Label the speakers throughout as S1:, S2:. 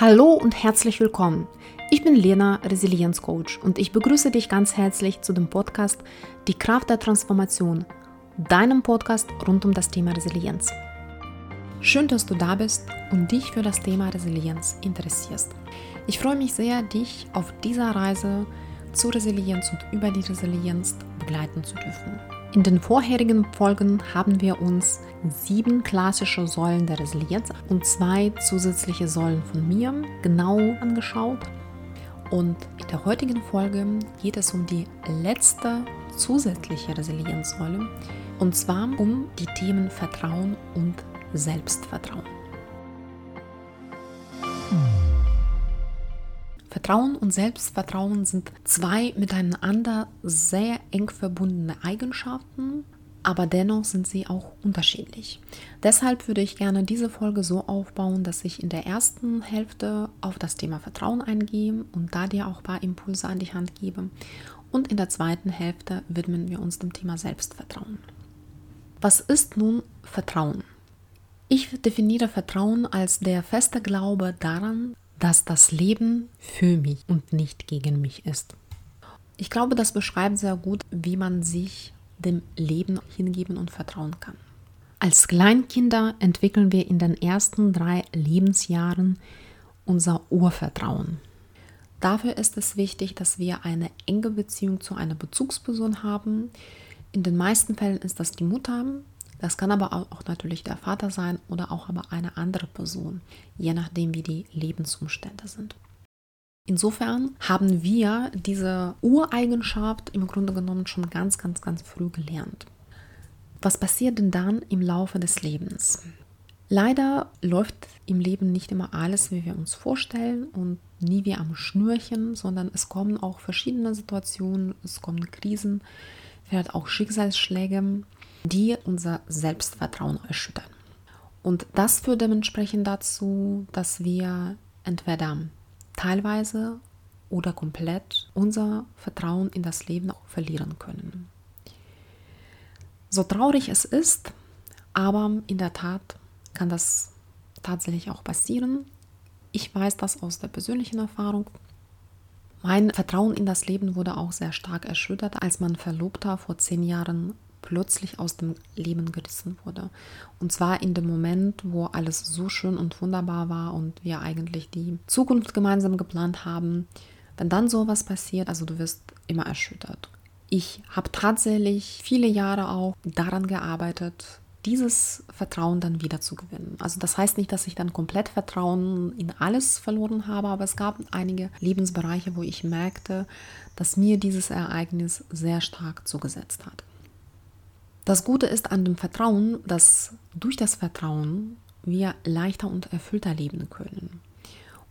S1: Hallo und herzlich willkommen. Ich bin Lena, Resilienzcoach und ich begrüße dich ganz herzlich zu dem Podcast Die Kraft der Transformation, deinem Podcast rund um das Thema Resilienz. Schön, dass du da bist und dich für das Thema Resilienz interessierst. Ich freue mich sehr, dich auf dieser Reise zur Resilienz und über die Resilienz begleiten zu dürfen. In den vorherigen Folgen haben wir uns sieben klassische Säulen der Resilienz und zwei zusätzliche Säulen von mir genau angeschaut. Und in der heutigen Folge geht es um die letzte zusätzliche Resilienzsäule und zwar um die Themen Vertrauen und Selbstvertrauen. Vertrauen und Selbstvertrauen sind zwei miteinander sehr eng verbundene Eigenschaften, aber dennoch sind sie auch unterschiedlich. Deshalb würde ich gerne diese Folge so aufbauen, dass ich in der ersten Hälfte auf das Thema Vertrauen eingehe und da dir auch ein paar Impulse an die Hand gebe. Und in der zweiten Hälfte widmen wir uns dem Thema Selbstvertrauen. Was ist nun Vertrauen? Ich definiere Vertrauen als der feste Glaube daran, dass das Leben für mich und nicht gegen mich ist. Ich glaube, das beschreibt sehr gut, wie man sich dem Leben hingeben und vertrauen kann. Als Kleinkinder entwickeln wir in den ersten drei Lebensjahren unser Urvertrauen. Dafür ist es wichtig, dass wir eine enge Beziehung zu einer Bezugsperson haben. In den meisten Fällen ist das die Mutter, das kann aber auch natürlich der Vater sein oder auch aber eine andere Person, je nachdem, wie die Lebensumstände sind. Insofern haben wir diese Ureigenschaft im Grunde genommen schon ganz, ganz, ganz früh gelernt. Was passiert denn dann im Laufe des Lebens? Leider läuft im Leben nicht immer alles, wie wir uns vorstellen und nie wie am Schnürchen, sondern es kommen auch verschiedene Situationen, es kommen Krisen, vielleicht auch Schicksalsschläge, die unser Selbstvertrauen erschüttern. Und das führt dementsprechend dazu, dass wir entweder teilweise oder komplett unser Vertrauen in das Leben verlieren können. So traurig es ist, aber in der Tat kann das tatsächlich auch passieren. Ich weiß das aus der persönlichen Erfahrung. Mein Vertrauen in das Leben wurde auch sehr stark erschüttert, als mein Verlobter vor zehn Jahren plötzlich aus dem Leben gerissen wurde. Und zwar in dem Moment, wo alles so schön und wunderbar war und wir eigentlich die Zukunft gemeinsam geplant haben. Wenn dann sowas passiert, also du wirst immer erschüttert. Ich habe tatsächlich viele Jahre auch daran gearbeitet, dieses Vertrauen dann wieder zu gewinnen. Also das heißt nicht, dass ich dann komplett Vertrauen in alles verloren habe, aber es gab einige Lebensbereiche, wo ich merkte, dass mir dieses Ereignis sehr stark zugesetzt hat. Das Gute ist an dem Vertrauen, dass durch das Vertrauen wir leichter und erfüllter leben können.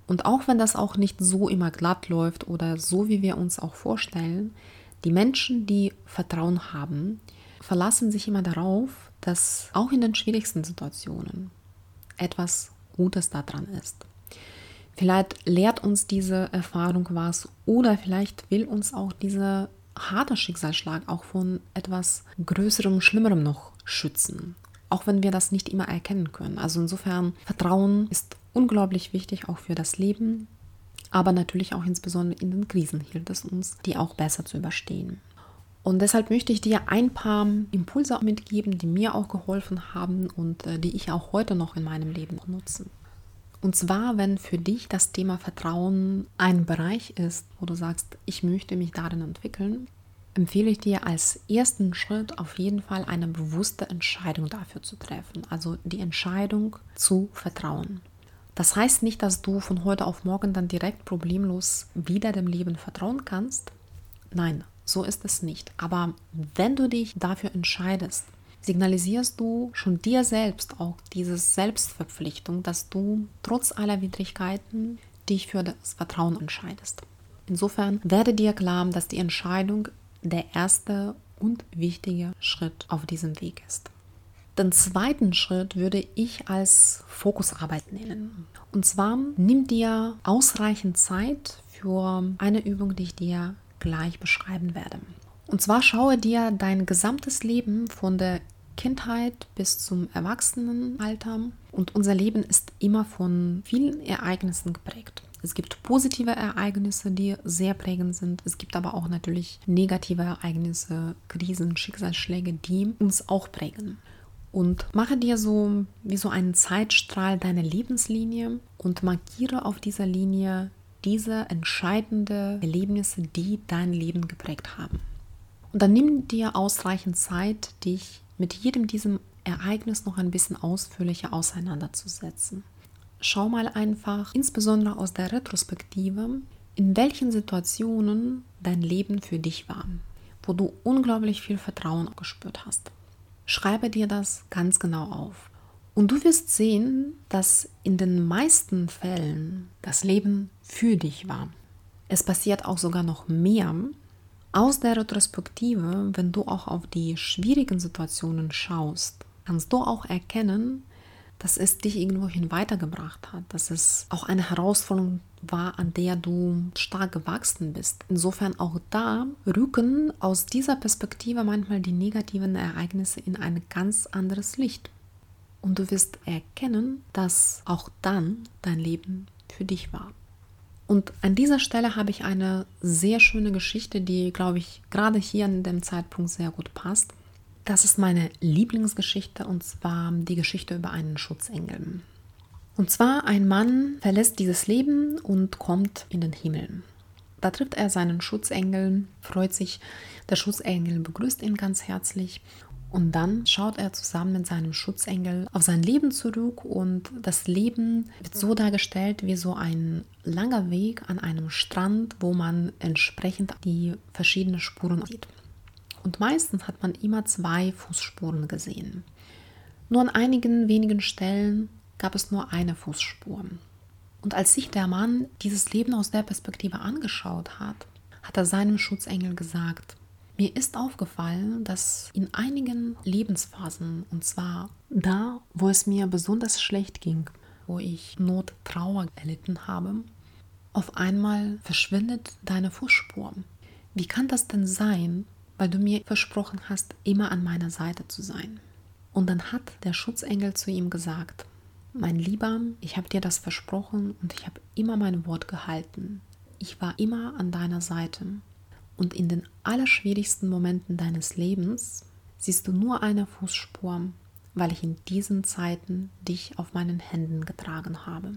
S1: Und auch wenn das auch nicht so immer glatt läuft oder so, wie wir uns auch vorstellen, die Menschen, die Vertrauen haben, verlassen sich immer darauf, dass auch in den schwierigsten Situationen etwas Gutes daran ist. Vielleicht lehrt uns diese Erfahrung was oder vielleicht will uns auch diese harter Schicksalsschlag auch von etwas Größerem, Schlimmerem noch schützen. Auch wenn wir das nicht immer erkennen können. Also insofern, Vertrauen ist unglaublich wichtig auch für das Leben, aber natürlich auch insbesondere in den Krisen hilft es uns, die auch besser zu überstehen. Und deshalb möchte ich dir ein paar Impulse mitgeben, die mir auch geholfen haben und äh, die ich auch heute noch in meinem Leben nutze. Und zwar, wenn für dich das Thema Vertrauen ein Bereich ist, wo du sagst, ich möchte mich darin entwickeln, empfehle ich dir als ersten Schritt auf jeden Fall eine bewusste Entscheidung dafür zu treffen. Also die Entscheidung zu vertrauen. Das heißt nicht, dass du von heute auf morgen dann direkt problemlos wieder dem Leben vertrauen kannst. Nein, so ist es nicht. Aber wenn du dich dafür entscheidest, signalisierst du schon dir selbst auch diese Selbstverpflichtung, dass du trotz aller Widrigkeiten dich für das Vertrauen entscheidest. Insofern werde dir klar, dass die Entscheidung der erste und wichtige Schritt auf diesem Weg ist. Den zweiten Schritt würde ich als Fokusarbeit nennen. Und zwar nimm dir ausreichend Zeit für eine Übung, die ich dir gleich beschreiben werde. Und zwar schaue dir dein gesamtes Leben von der Kindheit bis zum Erwachsenenalter. Und unser Leben ist immer von vielen Ereignissen geprägt. Es gibt positive Ereignisse, die sehr prägend sind. Es gibt aber auch natürlich negative Ereignisse, Krisen, Schicksalsschläge, die uns auch prägen. Und mache dir so wie so einen Zeitstrahl deine Lebenslinie und markiere auf dieser Linie diese entscheidenden Erlebnisse, die dein Leben geprägt haben. Und dann nimm dir ausreichend Zeit, dich mit jedem diesem Ereignis noch ein bisschen ausführlicher auseinanderzusetzen. Schau mal einfach, insbesondere aus der Retrospektive, in welchen Situationen dein Leben für dich war, wo du unglaublich viel Vertrauen gespürt hast. Schreibe dir das ganz genau auf. Und du wirst sehen, dass in den meisten Fällen das Leben für dich war. Es passiert auch sogar noch mehr. Aus der Retrospektive, wenn du auch auf die schwierigen Situationen schaust, kannst du auch erkennen, dass es dich irgendwohin weitergebracht hat, dass es auch eine Herausforderung war, an der du stark gewachsen bist. Insofern auch da rücken aus dieser Perspektive manchmal die negativen Ereignisse in ein ganz anderes Licht. Und du wirst erkennen, dass auch dann dein Leben für dich war. Und an dieser Stelle habe ich eine sehr schöne Geschichte, die, glaube ich, gerade hier an dem Zeitpunkt sehr gut passt. Das ist meine Lieblingsgeschichte und zwar die Geschichte über einen Schutzengel. Und zwar ein Mann verlässt dieses Leben und kommt in den Himmel. Da trifft er seinen Schutzengel, freut sich, der Schutzengel begrüßt ihn ganz herzlich und dann schaut er zusammen mit seinem Schutzengel auf sein Leben zurück und das Leben wird so dargestellt wie so ein langer Weg an einem Strand, wo man entsprechend die verschiedenen Spuren sieht. Und meistens hat man immer zwei Fußspuren gesehen. Nur an einigen wenigen Stellen gab es nur eine Fußspur. Und als sich der Mann dieses Leben aus der Perspektive angeschaut hat, hat er seinem Schutzengel gesagt, mir ist aufgefallen, dass in einigen Lebensphasen, und zwar da, wo es mir besonders schlecht ging, wo ich Not, Trauer erlitten habe, auf einmal verschwindet deine Fußspur. Wie kann das denn sein, weil du mir versprochen hast, immer an meiner Seite zu sein. Und dann hat der Schutzengel zu ihm gesagt, mein Lieber, ich habe dir das versprochen und ich habe immer mein Wort gehalten. Ich war immer an deiner Seite. Und in den allerschwierigsten Momenten deines Lebens siehst du nur eine Fußspur, weil ich in diesen Zeiten dich auf meinen Händen getragen habe.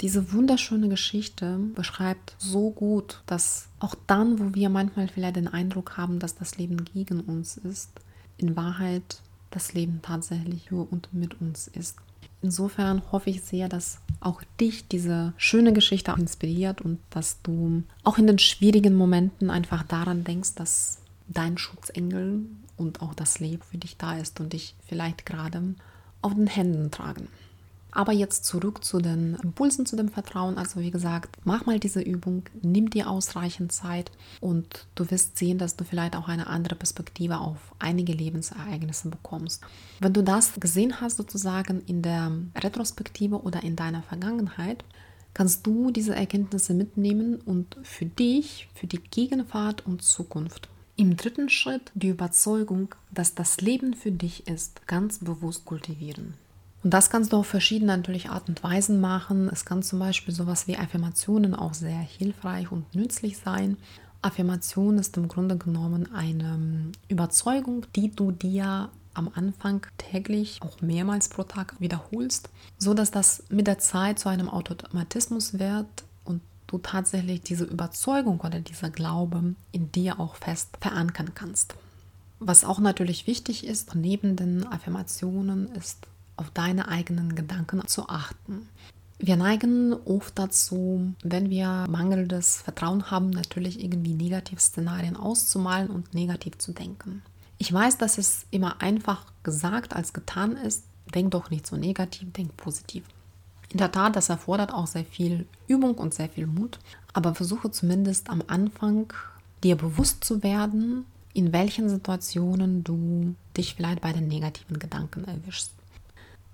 S1: Diese wunderschöne Geschichte beschreibt so gut, dass auch dann, wo wir manchmal vielleicht den Eindruck haben, dass das Leben gegen uns ist, in Wahrheit das Leben tatsächlich für und mit uns ist. Insofern hoffe ich sehr, dass auch dich diese schöne Geschichte inspiriert und dass du auch in den schwierigen Momenten einfach daran denkst, dass dein Schutzengel und auch das Leben für dich da ist und dich vielleicht gerade auf den Händen tragen. Aber jetzt zurück zu den Impulsen, zu dem Vertrauen. Also wie gesagt, mach mal diese Übung, nimm dir ausreichend Zeit und du wirst sehen, dass du vielleicht auch eine andere Perspektive auf einige Lebensereignisse bekommst. Wenn du das gesehen hast, sozusagen in der Retrospektive oder in deiner Vergangenheit, kannst du diese Erkenntnisse mitnehmen und für dich, für die Gegenwart und Zukunft im dritten Schritt die Überzeugung, dass das Leben für dich ist, ganz bewusst kultivieren. Und das kannst du auf verschiedene natürlich Art und Weisen machen. Es kann zum Beispiel sowas wie Affirmationen auch sehr hilfreich und nützlich sein. Affirmation ist im Grunde genommen eine ähm, Überzeugung, die du dir am Anfang täglich, auch mehrmals pro Tag wiederholst, so dass das mit der Zeit zu einem Automatismus wird und du tatsächlich diese Überzeugung oder dieser Glaube in dir auch fest verankern kannst. Was auch natürlich wichtig ist, neben den Affirmationen, ist auf deine eigenen Gedanken zu achten. Wir neigen oft dazu, wenn wir mangelndes Vertrauen haben, natürlich irgendwie Negativszenarien auszumalen und negativ zu denken. Ich weiß, dass es immer einfach gesagt als getan ist. Denk doch nicht so negativ, denk positiv. In der Tat, das erfordert auch sehr viel Übung und sehr viel Mut, aber versuche zumindest am Anfang dir bewusst zu werden, in welchen Situationen du dich vielleicht bei den negativen Gedanken erwischst.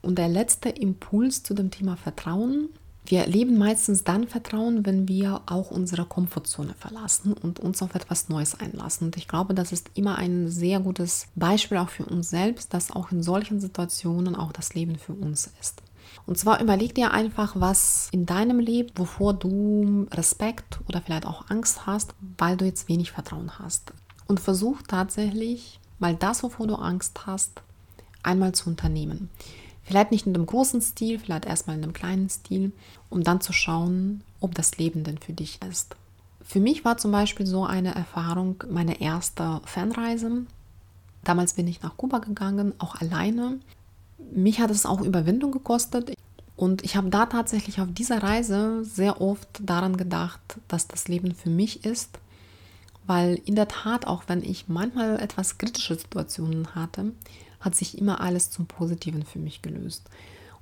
S1: Und der letzte Impuls zu dem Thema Vertrauen Wir leben meistens dann Vertrauen, wenn wir auch unsere Komfortzone verlassen und uns auf etwas Neues einlassen. Und ich glaube, das ist immer ein sehr gutes Beispiel auch für uns selbst, dass auch in solchen Situationen auch das Leben für uns ist. Und zwar überleg dir einfach, was in deinem Leben, wovor du Respekt oder vielleicht auch Angst hast, weil du jetzt wenig Vertrauen hast. Und versuch tatsächlich mal das, wovor du Angst hast, einmal zu unternehmen. Vielleicht nicht in einem großen Stil, vielleicht erstmal in einem kleinen Stil, um dann zu schauen, ob das Leben denn für dich ist. Für mich war zum Beispiel so eine Erfahrung meine erste Fernreise. Damals bin ich nach Kuba gegangen, auch alleine. Mich hat es auch Überwindung gekostet. Und ich habe da tatsächlich auf dieser Reise sehr oft daran gedacht, dass das Leben für mich ist. Weil in der Tat, auch wenn ich manchmal etwas kritische Situationen hatte, hat sich immer alles zum Positiven für mich gelöst.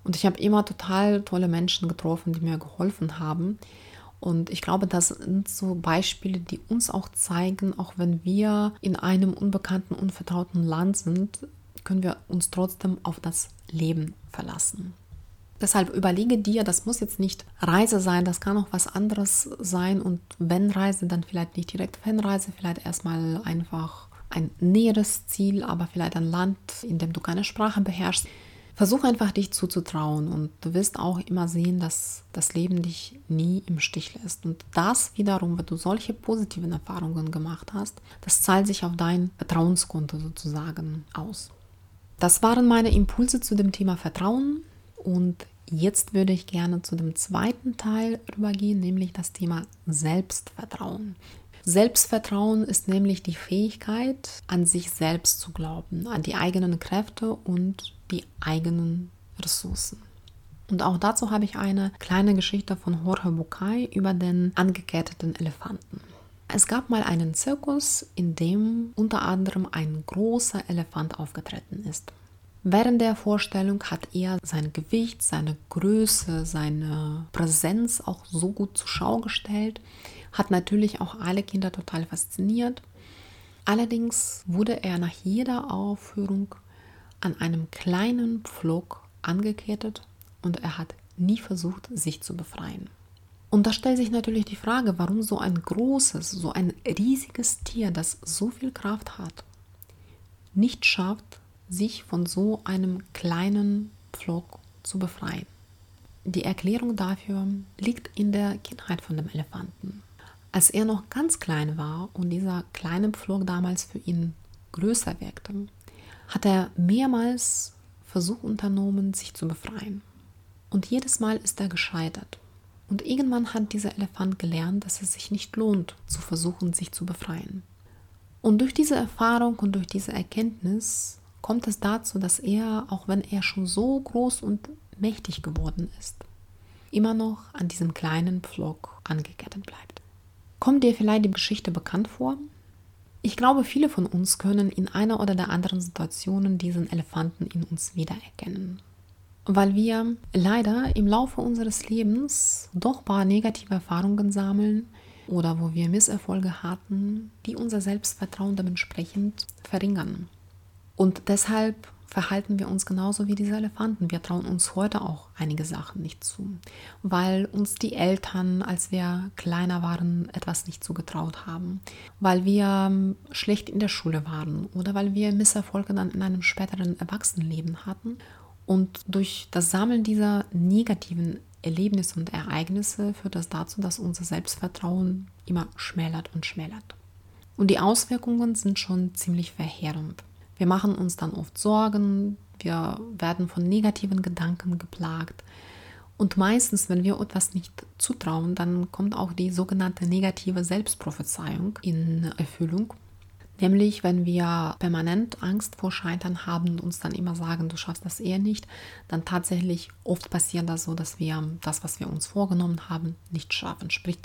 S1: Und ich habe immer total tolle Menschen getroffen, die mir geholfen haben. Und ich glaube, das sind so Beispiele, die uns auch zeigen, auch wenn wir in einem unbekannten, unvertrauten Land sind, können wir uns trotzdem auf das Leben verlassen. Deshalb überlege dir, das muss jetzt nicht Reise sein, das kann auch was anderes sein. Und wenn Reise, dann vielleicht nicht direkt Fanreise, vielleicht erstmal einfach ein näheres Ziel, aber vielleicht ein Land, in dem du keine Sprache beherrschst. Versuch einfach dich zuzutrauen und du wirst auch immer sehen, dass das Leben dich nie im Stich lässt. Und das wiederum, wenn du solche positiven Erfahrungen gemacht hast, das zahlt sich auf dein Vertrauenskonto sozusagen aus. Das waren meine Impulse zu dem Thema Vertrauen und jetzt würde ich gerne zu dem zweiten Teil rübergehen, nämlich das Thema Selbstvertrauen. Selbstvertrauen ist nämlich die Fähigkeit, an sich selbst zu glauben, an die eigenen Kräfte und die eigenen Ressourcen. Und auch dazu habe ich eine kleine Geschichte von Jorge Bucay über den angeketteten Elefanten. Es gab mal einen Zirkus, in dem unter anderem ein großer Elefant aufgetreten ist. Während der Vorstellung hat er sein Gewicht, seine Größe, seine Präsenz auch so gut zur Schau gestellt, hat natürlich auch alle Kinder total fasziniert. Allerdings wurde er nach jeder Aufführung an einem kleinen Pflock angekettet und er hat nie versucht, sich zu befreien. Und da stellt sich natürlich die Frage, warum so ein großes, so ein riesiges Tier, das so viel Kraft hat, nicht schafft, sich von so einem kleinen Pflock zu befreien. Die Erklärung dafür liegt in der Kindheit von dem Elefanten. Als er noch ganz klein war und dieser kleine Pflug damals für ihn größer wirkte, hat er mehrmals Versuch unternommen, sich zu befreien. Und jedes Mal ist er gescheitert. Und irgendwann hat dieser Elefant gelernt, dass es sich nicht lohnt, zu versuchen, sich zu befreien. Und durch diese Erfahrung und durch diese Erkenntnis kommt es dazu, dass er, auch wenn er schon so groß und mächtig geworden ist, immer noch an diesem kleinen Pflock angekettet bleibt. Kommt dir vielleicht die Geschichte bekannt vor? Ich glaube, viele von uns können in einer oder der anderen Situation diesen Elefanten in uns wiedererkennen. Weil wir leider im Laufe unseres Lebens doch paar negative Erfahrungen sammeln oder wo wir Misserfolge hatten, die unser Selbstvertrauen dementsprechend verringern. Und deshalb verhalten wir uns genauso wie diese Elefanten. Wir trauen uns heute auch einige Sachen nicht zu, weil uns die Eltern, als wir kleiner waren, etwas nicht zugetraut haben, weil wir ähm, schlecht in der Schule waren oder weil wir Misserfolge dann in einem späteren Erwachsenenleben hatten. Und durch das Sammeln dieser negativen Erlebnisse und Ereignisse führt das dazu, dass unser Selbstvertrauen immer schmälert und schmälert. Und die Auswirkungen sind schon ziemlich verheerend. Wir machen uns dann oft Sorgen, wir werden von negativen Gedanken geplagt. Und meistens, wenn wir etwas nicht zutrauen, dann kommt auch die sogenannte negative Selbstprophezeiung in Erfüllung. Nämlich, wenn wir permanent Angst vor Scheitern haben und uns dann immer sagen, du schaffst das eher nicht, dann tatsächlich oft passiert das so, dass wir das, was wir uns vorgenommen haben, nicht schaffen. Sprich,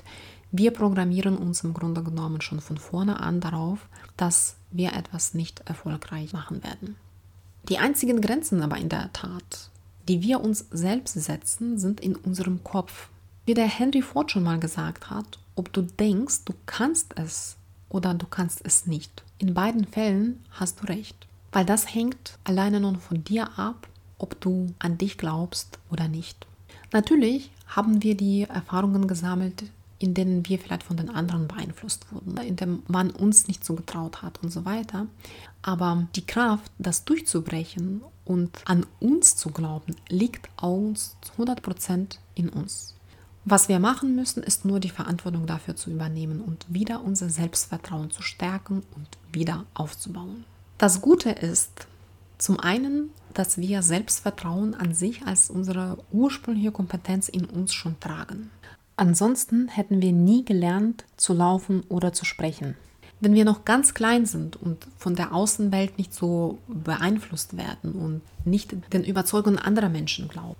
S1: wir programmieren uns im Grunde genommen schon von vorne an darauf, dass wir etwas nicht erfolgreich machen werden. Die einzigen Grenzen aber in der Tat, die wir uns selbst setzen, sind in unserem Kopf. Wie der Henry Ford schon mal gesagt hat, ob du denkst, du kannst es oder du kannst es nicht. In beiden Fällen hast du recht, weil das hängt alleine nur von dir ab, ob du an dich glaubst oder nicht. Natürlich haben wir die Erfahrungen gesammelt, in denen wir vielleicht von den anderen beeinflusst wurden, in denen man uns nicht so getraut hat und so weiter. Aber die Kraft, das durchzubrechen und an uns zu glauben, liegt uns zu 100% in uns. Was wir machen müssen, ist nur die Verantwortung dafür zu übernehmen und wieder unser Selbstvertrauen zu stärken und wieder aufzubauen. Das Gute ist zum einen, dass wir Selbstvertrauen an sich als unsere ursprüngliche Kompetenz in uns schon tragen. Ansonsten hätten wir nie gelernt zu laufen oder zu sprechen. Wenn wir noch ganz klein sind und von der Außenwelt nicht so beeinflusst werden und nicht den Überzeugungen anderer Menschen glauben.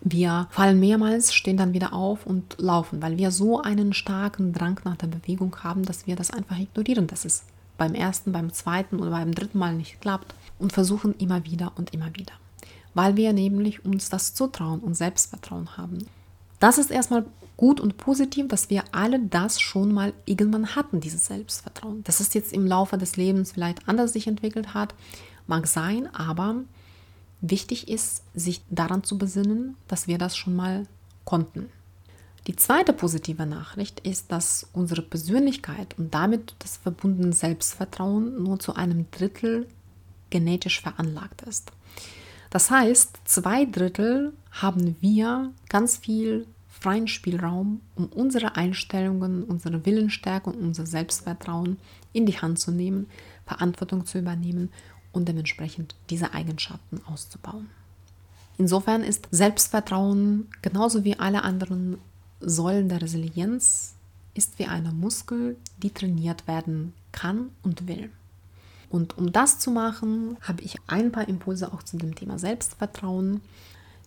S1: Wir fallen mehrmals, stehen dann wieder auf und laufen, weil wir so einen starken Drang nach der Bewegung haben, dass wir das einfach ignorieren, dass es beim ersten, beim zweiten oder beim dritten Mal nicht klappt und versuchen immer wieder und immer wieder. Weil wir nämlich uns das Zutrauen und Selbstvertrauen haben. Das ist erstmal gut und positiv, dass wir alle das schon mal irgendwann hatten, dieses Selbstvertrauen. Dass es jetzt im Laufe des Lebens vielleicht anders sich entwickelt hat, mag sein, aber wichtig ist, sich daran zu besinnen, dass wir das schon mal konnten. Die zweite positive Nachricht ist, dass unsere Persönlichkeit und damit das verbundene Selbstvertrauen nur zu einem Drittel genetisch veranlagt ist. Das heißt, zwei Drittel haben wir ganz viel freien Spielraum, um unsere Einstellungen, unsere Willensstärke und unser Selbstvertrauen in die Hand zu nehmen, Verantwortung zu übernehmen und dementsprechend diese Eigenschaften auszubauen. Insofern ist Selbstvertrauen genauso wie alle anderen Säulen der Resilienz ist wie eine Muskel, die trainiert werden kann und will. Und um das zu machen, habe ich ein paar Impulse auch zu dem Thema Selbstvertrauen.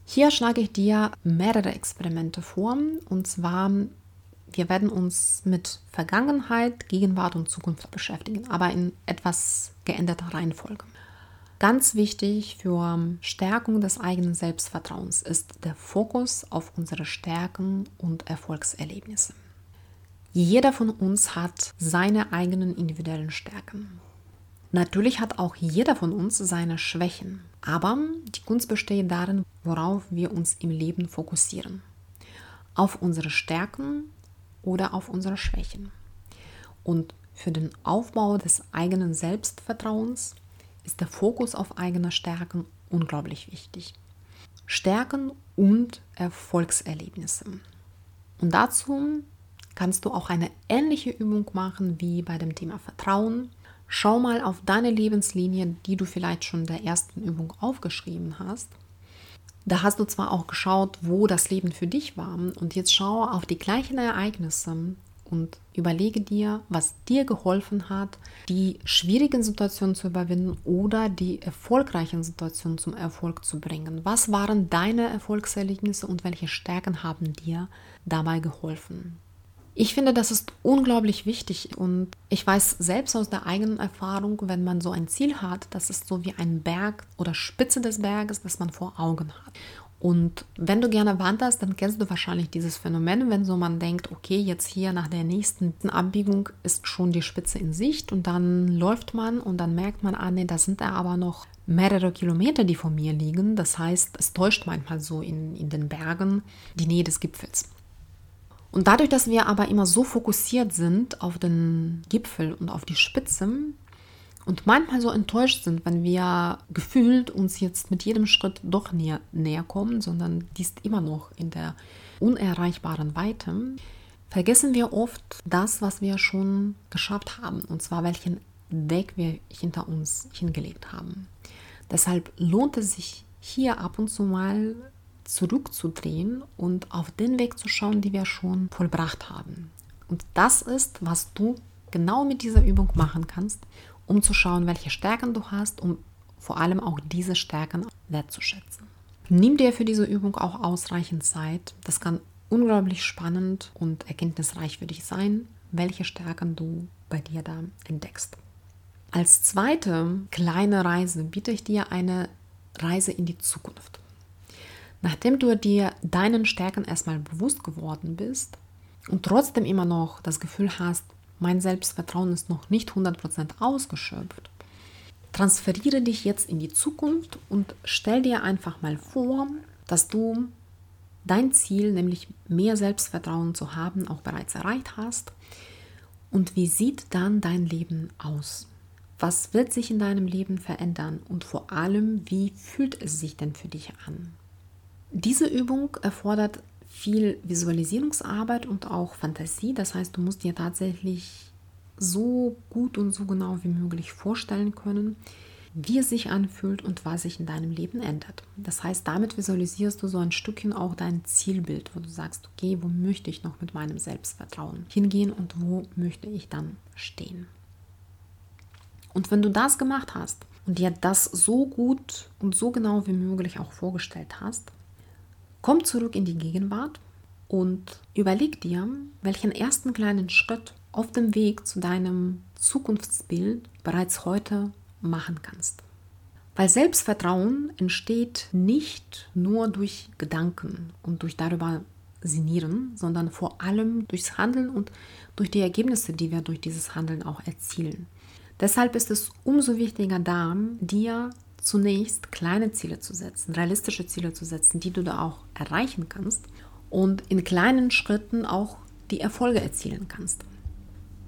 S1: Hier schlage ich dir mehrere Experimente vor. Und zwar, wir werden uns mit Vergangenheit, Gegenwart und Zukunft beschäftigen, aber in etwas geänderter Reihenfolge. Ganz wichtig für Stärkung des eigenen Selbstvertrauens ist der Fokus auf unsere Stärken und Erfolgserlebnisse. Jeder von uns hat seine eigenen individuellen Stärken. Natürlich hat auch jeder von uns seine Schwächen, aber die Kunst besteht darin, worauf wir uns im Leben fokussieren. Auf unsere Stärken oder auf unsere Schwächen. Und für den Aufbau des eigenen Selbstvertrauens ist der Fokus auf eigene Stärken unglaublich wichtig. Stärken und Erfolgserlebnisse. Und dazu kannst du auch eine ähnliche Übung machen wie bei dem Thema Vertrauen Schau mal auf deine Lebenslinie, die du vielleicht schon in der ersten Übung aufgeschrieben hast. Da hast du zwar auch geschaut, wo das Leben für dich war, und jetzt schau auf die gleichen Ereignisse und überlege dir, was dir geholfen hat, die schwierigen Situationen zu überwinden oder die erfolgreichen Situationen zum Erfolg zu bringen. Was waren deine Erfolgserlebnisse und welche Stärken haben dir dabei geholfen? Ich finde, das ist unglaublich wichtig und ich weiß selbst aus der eigenen Erfahrung, wenn man so ein Ziel hat, das ist so wie ein Berg oder Spitze des Berges, das man vor Augen hat. Und wenn du gerne wanderst, dann kennst du wahrscheinlich dieses Phänomen, wenn so man denkt, okay, jetzt hier nach der nächsten Abbiegung ist schon die Spitze in Sicht und dann läuft man und dann merkt man, ah nee, da sind da aber noch mehrere Kilometer, die vor mir liegen. Das heißt, es täuscht manchmal so in, in den Bergen die Nähe des Gipfels. Und dadurch, dass wir aber immer so fokussiert sind auf den Gipfel und auf die Spitze und manchmal so enttäuscht sind, wenn wir gefühlt uns jetzt mit jedem Schritt doch näher, näher kommen, sondern die ist immer noch in der unerreichbaren Weite, vergessen wir oft das, was wir schon geschafft haben, und zwar welchen Weg wir hinter uns hingelegt haben. Deshalb lohnt es sich hier ab und zu mal zurückzudrehen und auf den Weg zu schauen, die wir schon vollbracht haben. Und das ist, was du genau mit dieser Übung machen kannst, um zu schauen, welche Stärken du hast, um vor allem auch diese Stärken wertzuschätzen. Nimm dir für diese Übung auch ausreichend Zeit. Das kann unglaublich spannend und erkenntnisreich für dich sein, welche Stärken du bei dir da entdeckst. Als zweite kleine Reise biete ich dir eine Reise in die Zukunft. Nachdem du dir deinen Stärken erstmal bewusst geworden bist und trotzdem immer noch das Gefühl hast, mein Selbstvertrauen ist noch nicht 100% ausgeschöpft, transferiere dich jetzt in die Zukunft und stell dir einfach mal vor, dass du dein Ziel, nämlich mehr Selbstvertrauen zu haben, auch bereits erreicht hast. Und wie sieht dann dein Leben aus? Was wird sich in deinem Leben verändern und vor allem, wie fühlt es sich denn für dich an? Diese Übung erfordert viel Visualisierungsarbeit und auch Fantasie. Das heißt, du musst dir tatsächlich so gut und so genau wie möglich vorstellen können, wie es sich anfühlt und was sich in deinem Leben ändert. Das heißt, damit visualisierst du so ein Stückchen auch dein Zielbild, wo du sagst, okay, wo möchte ich noch mit meinem Selbstvertrauen hingehen und wo möchte ich dann stehen. Und wenn du das gemacht hast und dir das so gut und so genau wie möglich auch vorgestellt hast, komm zurück in die Gegenwart und überleg dir, welchen ersten kleinen Schritt auf dem Weg zu deinem Zukunftsbild bereits heute machen kannst. Weil Selbstvertrauen entsteht nicht nur durch Gedanken und durch darüber sinnieren, sondern vor allem durchs Handeln und durch die Ergebnisse, die wir durch dieses Handeln auch erzielen. Deshalb ist es umso wichtiger da, dir zunächst kleine Ziele zu setzen, realistische Ziele zu setzen, die du da auch erreichen kannst und in kleinen Schritten auch die Erfolge erzielen kannst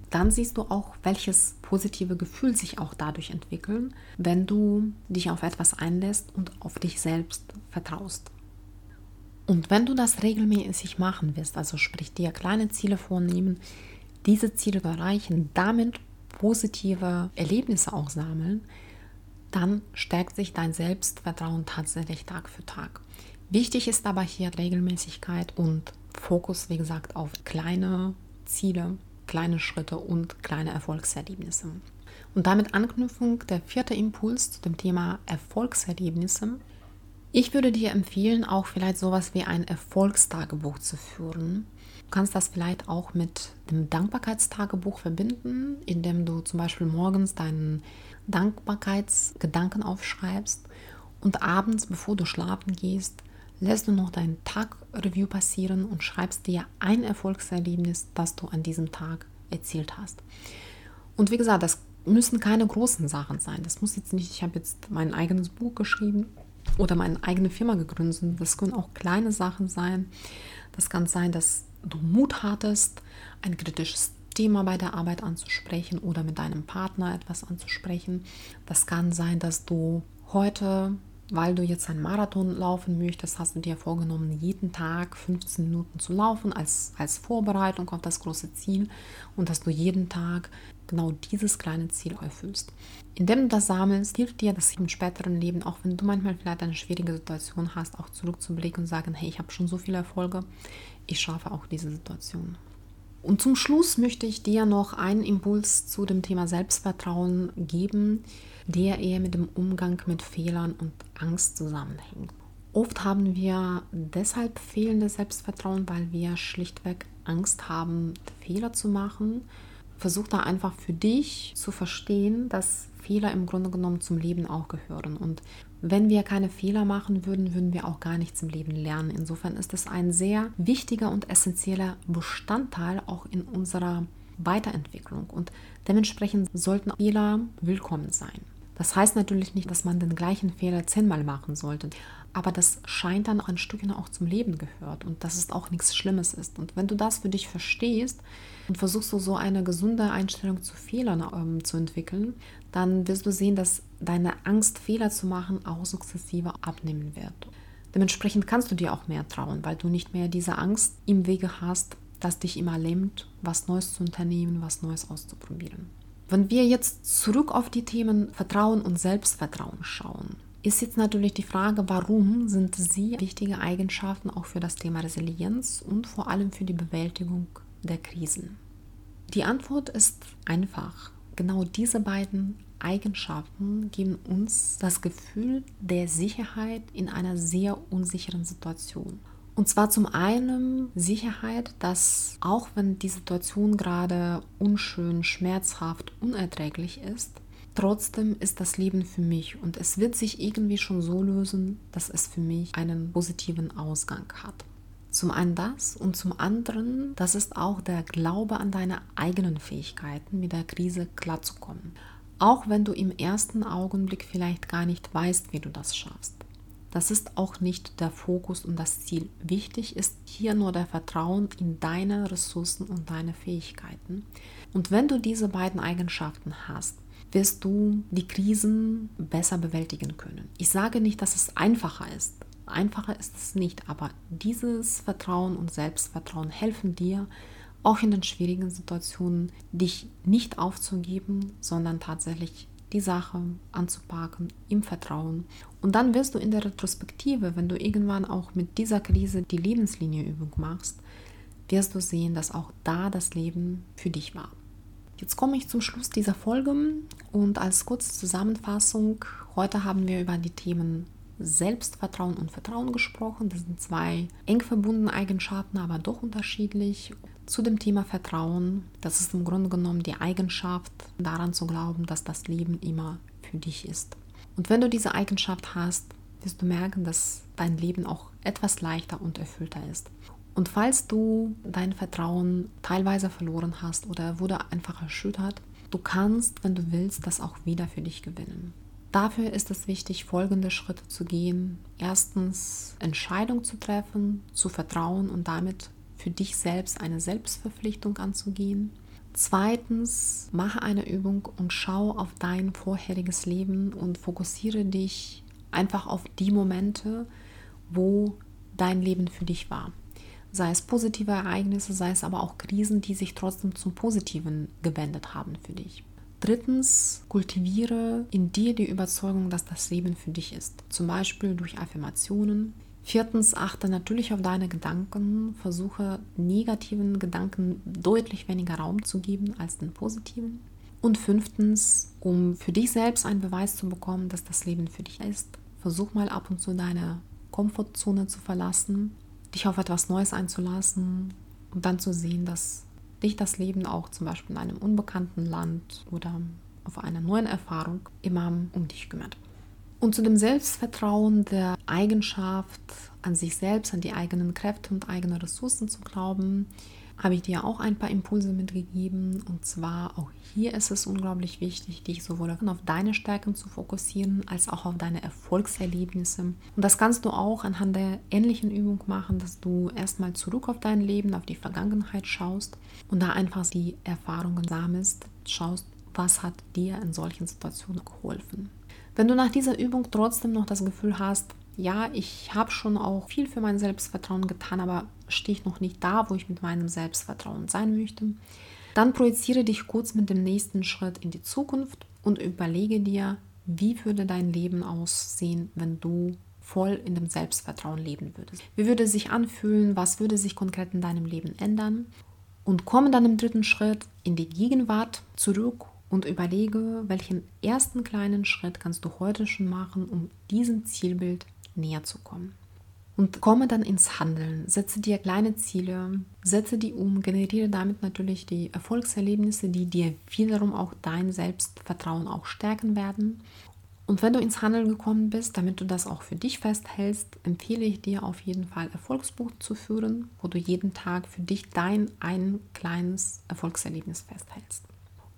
S1: dann siehst du auch, welches positive Gefühl sich auch dadurch entwickeln, wenn du dich auf etwas einlässt und auf dich selbst vertraust. Und wenn du das regelmäßig machen wirst, also sprich dir kleine Ziele vornehmen, diese Ziele erreichen, damit positive Erlebnisse auch sammeln, dann stärkt sich dein Selbstvertrauen tatsächlich Tag für Tag. Wichtig ist aber hier Regelmäßigkeit und Fokus, wie gesagt, auf kleine Ziele, kleine Schritte und kleine Erfolgserlebnisse. Und damit Anknüpfung der vierte Impuls zu dem Thema Erfolgserlebnisse. Ich würde dir empfehlen, auch vielleicht sowas wie ein Erfolgstagebuch zu führen. Du kannst das vielleicht auch mit dem Dankbarkeitstagebuch verbinden, indem du zum Beispiel morgens deinen Dankbarkeitsgedanken aufschreibst und abends, bevor du schlafen gehst, lässt du noch dein Tag-Review passieren und schreibst dir ein Erfolgserlebnis, das du an diesem Tag erzielt hast. Und wie gesagt, das müssen keine großen Sachen sein. Das muss jetzt nicht, ich habe jetzt mein eigenes Buch geschrieben oder meine eigene Firma gegründet. Das können auch kleine Sachen sein. Das kann sein, dass du Mut hattest, ein kritisches Thema bei der Arbeit anzusprechen oder mit deinem Partner etwas anzusprechen. Das kann sein, dass du heute weil du jetzt einen Marathon laufen möchtest, hast du dir vorgenommen, jeden Tag 15 Minuten zu laufen als, als Vorbereitung auf das große Ziel und dass du jeden Tag genau dieses kleine Ziel erfüllst. Indem du das sammelst, hilft dir das im späteren Leben, auch wenn du manchmal vielleicht eine schwierige Situation hast, auch zurückzublicken und sagen, hey, ich habe schon so viele Erfolge, ich schaffe auch diese Situation. Und zum Schluss möchte ich dir noch einen Impuls zu dem Thema Selbstvertrauen geben, der eher mit dem Umgang mit Fehlern und Angst zusammenhängt. Oft haben wir deshalb fehlendes Selbstvertrauen, weil wir schlichtweg Angst haben, Fehler zu machen. Versuch da einfach für dich zu verstehen, dass Fehler im Grunde genommen zum Leben auch gehören. Und wenn wir keine Fehler machen würden, würden wir auch gar nichts im Leben lernen. Insofern ist es ein sehr wichtiger und essentieller Bestandteil auch in unserer Weiterentwicklung. Und dementsprechend sollten Fehler willkommen sein. Das heißt natürlich nicht, dass man den gleichen Fehler zehnmal machen sollte, aber das scheint dann ein Stückchen auch zum Leben gehört und dass es auch nichts Schlimmes ist. Und wenn du das für dich verstehst und versuchst du so eine gesunde Einstellung zu Fehlern ähm, zu entwickeln, dann wirst du sehen, dass deine Angst, Fehler zu machen, auch sukzessive abnehmen wird. Dementsprechend kannst du dir auch mehr trauen, weil du nicht mehr diese Angst im Wege hast, das dich immer lähmt, was Neues zu unternehmen, was Neues auszuprobieren. Wenn wir jetzt zurück auf die Themen Vertrauen und Selbstvertrauen schauen, ist jetzt natürlich die Frage, warum sind sie wichtige Eigenschaften auch für das Thema Resilienz und vor allem für die Bewältigung der Krisen? Die Antwort ist einfach. Genau diese beiden Eigenschaften geben uns das Gefühl der Sicherheit in einer sehr unsicheren Situation. Und zwar zum einen Sicherheit, dass auch wenn die Situation gerade unschön, schmerzhaft, unerträglich ist, trotzdem ist das Leben für mich und es wird sich irgendwie schon so lösen, dass es für mich einen positiven Ausgang hat. Zum einen das und zum anderen, das ist auch der Glaube an deine eigenen Fähigkeiten, mit der Krise klarzukommen. Auch wenn du im ersten Augenblick vielleicht gar nicht weißt, wie du das schaffst. Das ist auch nicht der Fokus und das Ziel. Wichtig ist hier nur der Vertrauen in deine Ressourcen und deine Fähigkeiten. Und wenn du diese beiden Eigenschaften hast, wirst du die Krisen besser bewältigen können. Ich sage nicht, dass es einfacher ist. Einfacher ist es nicht, aber dieses Vertrauen und Selbstvertrauen helfen dir, auch in den schwierigen Situationen, dich nicht aufzugeben, sondern tatsächlich die Sache anzupacken im Vertrauen. Und dann wirst du in der Retrospektive, wenn du irgendwann auch mit dieser Krise die Lebenslinienübung machst, wirst du sehen, dass auch da das Leben für dich war. Jetzt komme ich zum Schluss dieser Folge und als kurze Zusammenfassung, heute haben wir über die Themen Selbstvertrauen und Vertrauen gesprochen. Das sind zwei eng verbundene Eigenschaften, aber doch unterschiedlich. Zu dem Thema Vertrauen, das ist im Grunde genommen die Eigenschaft, daran zu glauben, dass das Leben immer für dich ist. Und wenn du diese Eigenschaft hast, wirst du merken, dass dein Leben auch etwas leichter und erfüllter ist. Und falls du dein Vertrauen teilweise verloren hast oder wurde einfach erschüttert, du kannst, wenn du willst, das auch wieder für dich gewinnen. Dafür ist es wichtig, folgende Schritte zu gehen. Erstens, Entscheidung zu treffen, zu vertrauen und damit für dich selbst eine Selbstverpflichtung anzugehen. Zweitens, mache eine Übung und schau auf dein vorheriges Leben und fokussiere dich einfach auf die Momente, wo dein Leben für dich war. Sei es positive Ereignisse, sei es aber auch Krisen, die sich trotzdem zum Positiven gewendet haben für dich. Drittens, kultiviere in dir die Überzeugung, dass das Leben für dich ist. Zum Beispiel durch Affirmationen. Viertens, achte natürlich auf deine Gedanken. Versuche negativen Gedanken deutlich weniger Raum zu geben als den positiven. Und fünftens, um für dich selbst einen Beweis zu bekommen, dass das Leben für dich ist, versuch mal ab und zu deine Komfortzone zu verlassen, dich auf etwas Neues einzulassen und dann zu sehen, dass dich das Leben auch zum Beispiel in einem unbekannten Land oder auf einer neuen Erfahrung immer um dich kümmert. Und zu dem Selbstvertrauen der Eigenschaft, an sich selbst, an die eigenen Kräfte und eigene Ressourcen zu glauben, habe ich dir auch ein paar Impulse mitgegeben. Und zwar auch hier ist es unglaublich wichtig, dich sowohl auf deine Stärken zu fokussieren, als auch auf deine Erfolgserlebnisse. Und das kannst du auch anhand der ähnlichen Übung machen, dass du erstmal zurück auf dein Leben, auf die Vergangenheit schaust und da einfach die Erfahrungen sammelst, schaust, was hat dir in solchen Situationen geholfen. Wenn du nach dieser Übung trotzdem noch das Gefühl hast, ja, ich habe schon auch viel für mein Selbstvertrauen getan, aber stehe ich noch nicht da, wo ich mit meinem Selbstvertrauen sein möchte, dann projiziere dich kurz mit dem nächsten Schritt in die Zukunft und überlege dir, wie würde dein Leben aussehen, wenn du voll in dem Selbstvertrauen leben würdest. Wie würde es sich anfühlen? Was würde sich konkret in deinem Leben ändern? Und komme dann im dritten Schritt in die Gegenwart zurück und überlege, welchen ersten kleinen Schritt kannst du heute schon machen, um diesem Zielbild näher zu kommen. Und komme dann ins Handeln, setze dir kleine Ziele, setze die um, generiere damit natürlich die Erfolgserlebnisse, die dir wiederum auch dein Selbstvertrauen auch stärken werden. Und wenn du ins Handeln gekommen bist, damit du das auch für dich festhältst, empfehle ich dir auf jeden Fall Erfolgsbuch zu führen, wo du jeden Tag für dich dein ein kleines Erfolgserlebnis festhältst.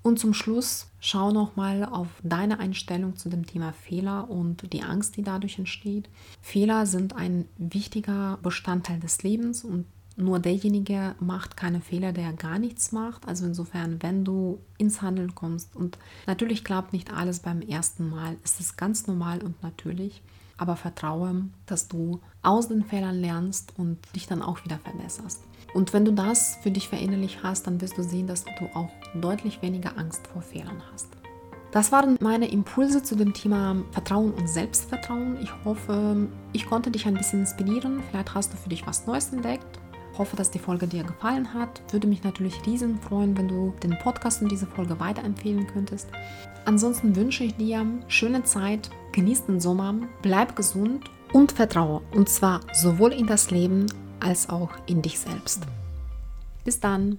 S1: Und zum Schluss schau nochmal auf deine Einstellung zu dem Thema Fehler und die Angst, die dadurch entsteht. Fehler sind ein wichtiger Bestandteil des Lebens und nur derjenige macht keine Fehler, der gar nichts macht. Also insofern, wenn du ins Handeln kommst und natürlich klappt nicht alles beim ersten Mal, ist es ganz normal und natürlich. Aber vertraue, dass du aus den Fehlern lernst und dich dann auch wieder verbesserst. Und wenn du das für dich verinnerlicht hast, dann wirst du sehen, dass du auch deutlich weniger Angst vor Fehlern hast. Das waren meine Impulse zu dem Thema Vertrauen und Selbstvertrauen. Ich hoffe, ich konnte dich ein bisschen inspirieren. Vielleicht hast du für dich was Neues entdeckt. Ich hoffe, dass die Folge dir gefallen hat. Würde mich natürlich riesen freuen, wenn du den Podcast und diese Folge weiterempfehlen könntest. Ansonsten wünsche ich dir schöne Zeit, genieß den Sommer, bleib gesund und vertraue. Und zwar sowohl in das Leben als auch in dich selbst. Bis dann.